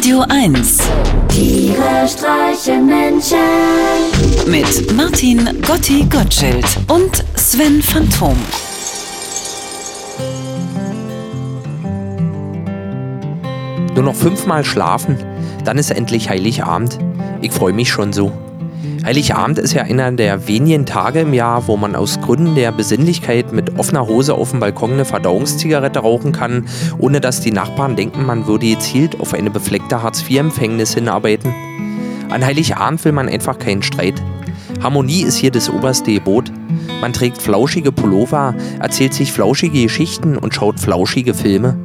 Radio 1. Tiere streichen Menschen. Mit Martin Gotti Gottschild und Sven Phantom. Nur noch fünfmal schlafen, dann ist endlich Heiligabend. Ich freue mich schon so. Heiligabend ist ja einer der wenigen Tage im Jahr, wo man aus Gründen der Besinnlichkeit mit offener Hose auf dem Balkon eine Verdauungszigarette rauchen kann, ohne dass die Nachbarn denken, man würde gezielt auf eine befleckte Hartz-IV-Empfängnis hinarbeiten. An Heiligabend will man einfach keinen Streit. Harmonie ist hier das oberste Gebot. Man trägt flauschige Pullover, erzählt sich flauschige Geschichten und schaut flauschige Filme.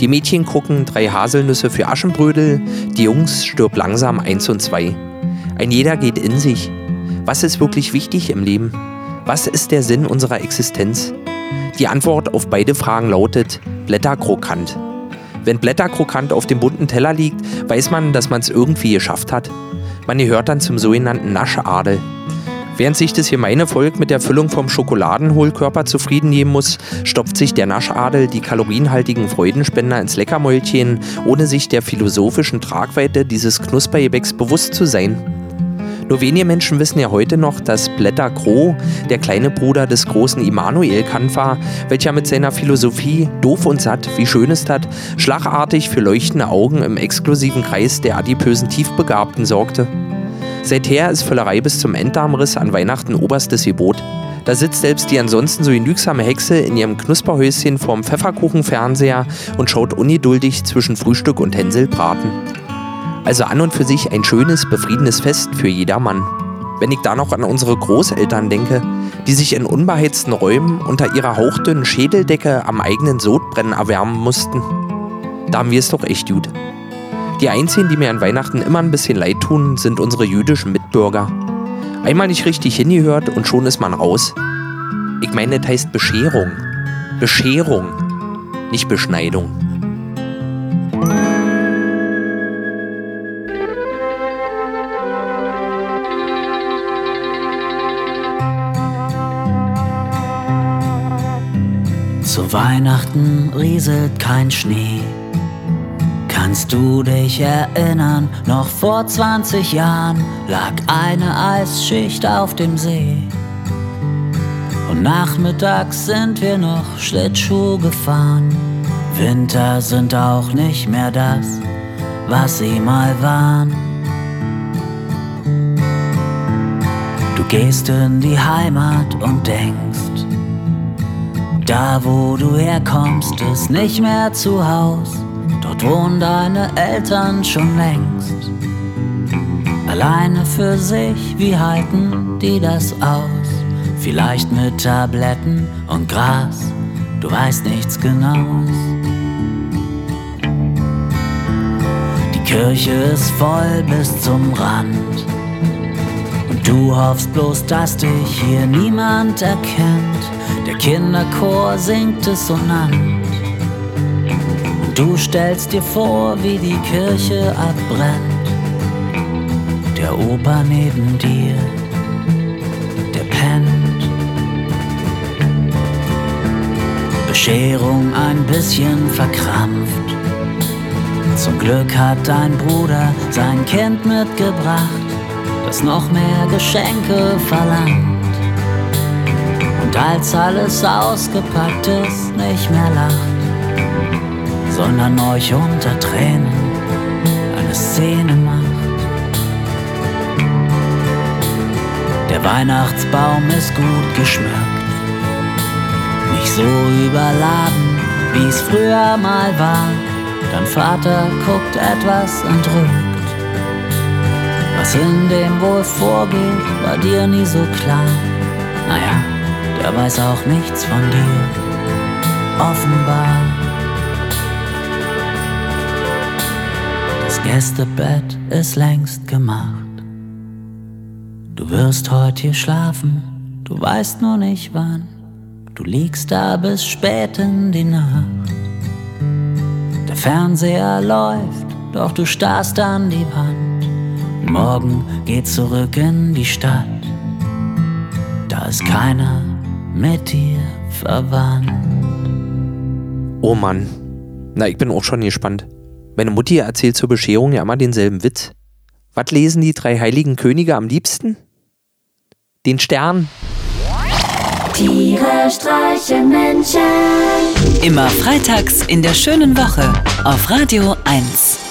Die Mädchen gucken drei Haselnüsse für Aschenbrödel, die Jungs stirb langsam eins und zwei. Ein jeder geht in sich. Was ist wirklich wichtig im Leben? Was ist der Sinn unserer Existenz? Die Antwort auf beide Fragen lautet Blätterkrokant. Wenn Blätterkrokant auf dem bunten Teller liegt, weiß man, dass man es irgendwie geschafft hat. Man gehört dann zum sogenannten Naschadel. Während sich das gemeine Volk mit der Füllung vom Schokoladenhohlkörper zufrieden nehmen muss, stopft sich der Naschadel die kalorienhaltigen Freudenspender ins Leckermäulchen, ohne sich der philosophischen Tragweite dieses Knuspergebäcks bewusst zu sein. Nur wenige Menschen wissen ja heute noch, dass Blätter Kroh der kleine Bruder des großen Immanuel Kant war, welcher mit seiner Philosophie doof und satt, wie schön ist hat, schlagartig für leuchtende Augen im exklusiven Kreis der adipösen Tiefbegabten sorgte. Seither ist Völlerei bis zum Enddarmriss an Weihnachten oberstes Gebot. Da sitzt selbst die ansonsten so genügsame Hexe in ihrem Knusperhäuschen vorm Pfefferkuchenfernseher und schaut ungeduldig zwischen Frühstück und Hänselbraten. Also an und für sich ein schönes, befriedenes Fest für jedermann. Wenn ich da noch an unsere Großeltern denke, die sich in unbeheizten Räumen unter ihrer hauchdünnen Schädeldecke am eigenen Sodbrennen erwärmen mussten, da haben wir es doch echt gut. Die einzigen, die mir an Weihnachten immer ein bisschen leid tun, sind unsere jüdischen Mitbürger. Einmal nicht richtig hingehört und schon ist man raus. Ich meine, das heißt Bescherung. Bescherung, nicht Beschneidung. Zu Weihnachten rieselt kein Schnee. Kannst du dich erinnern, noch vor 20 Jahren lag eine Eisschicht auf dem See. Und nachmittags sind wir noch Schlittschuh gefahren. Winter sind auch nicht mehr das, was sie mal waren. Du gehst in die Heimat und denkst, da wo du herkommst, ist nicht mehr zu Haus. Dort wohnen deine Eltern schon längst. Alleine für sich, wie halten die das aus? Vielleicht mit Tabletten und Gras, du weißt nichts genaues. Die Kirche ist voll bis zum Rand. Und du hoffst bloß, dass dich hier niemand erkennt. Der Kinderchor singt es dissonant. Und du stellst dir vor, wie die Kirche abbrennt. Der Opa neben dir, der pennt. Bescherung ein bisschen verkrampft. Zum Glück hat dein Bruder sein Kind mitgebracht, das noch mehr Geschenke verlangt. Als alles ausgepackt ist, nicht mehr lacht, sondern euch unter Tränen eine Szene macht. Der Weihnachtsbaum ist gut geschmückt, nicht so überladen, wie es früher mal war. Dein Vater guckt etwas entrückt. Was in dem wohl vorgeht, war dir nie so klar. Naja, der weiß auch nichts von dir, offenbar. Das Gästebett ist längst gemacht. Du wirst heute hier schlafen, du weißt nur nicht wann. Du liegst da bis spät in die Nacht. Der Fernseher läuft, doch du starrst an die Wand. Morgen geht zurück in die Stadt. Da ist keiner mit dir verwandt. Oh Mann. Na, ich bin auch schon gespannt. Meine Mutti erzählt zur Bescherung ja immer denselben Witz. Was lesen die drei heiligen Könige am liebsten? Den Stern. Tiere streichen Menschen. Immer freitags in der schönen Woche auf Radio 1.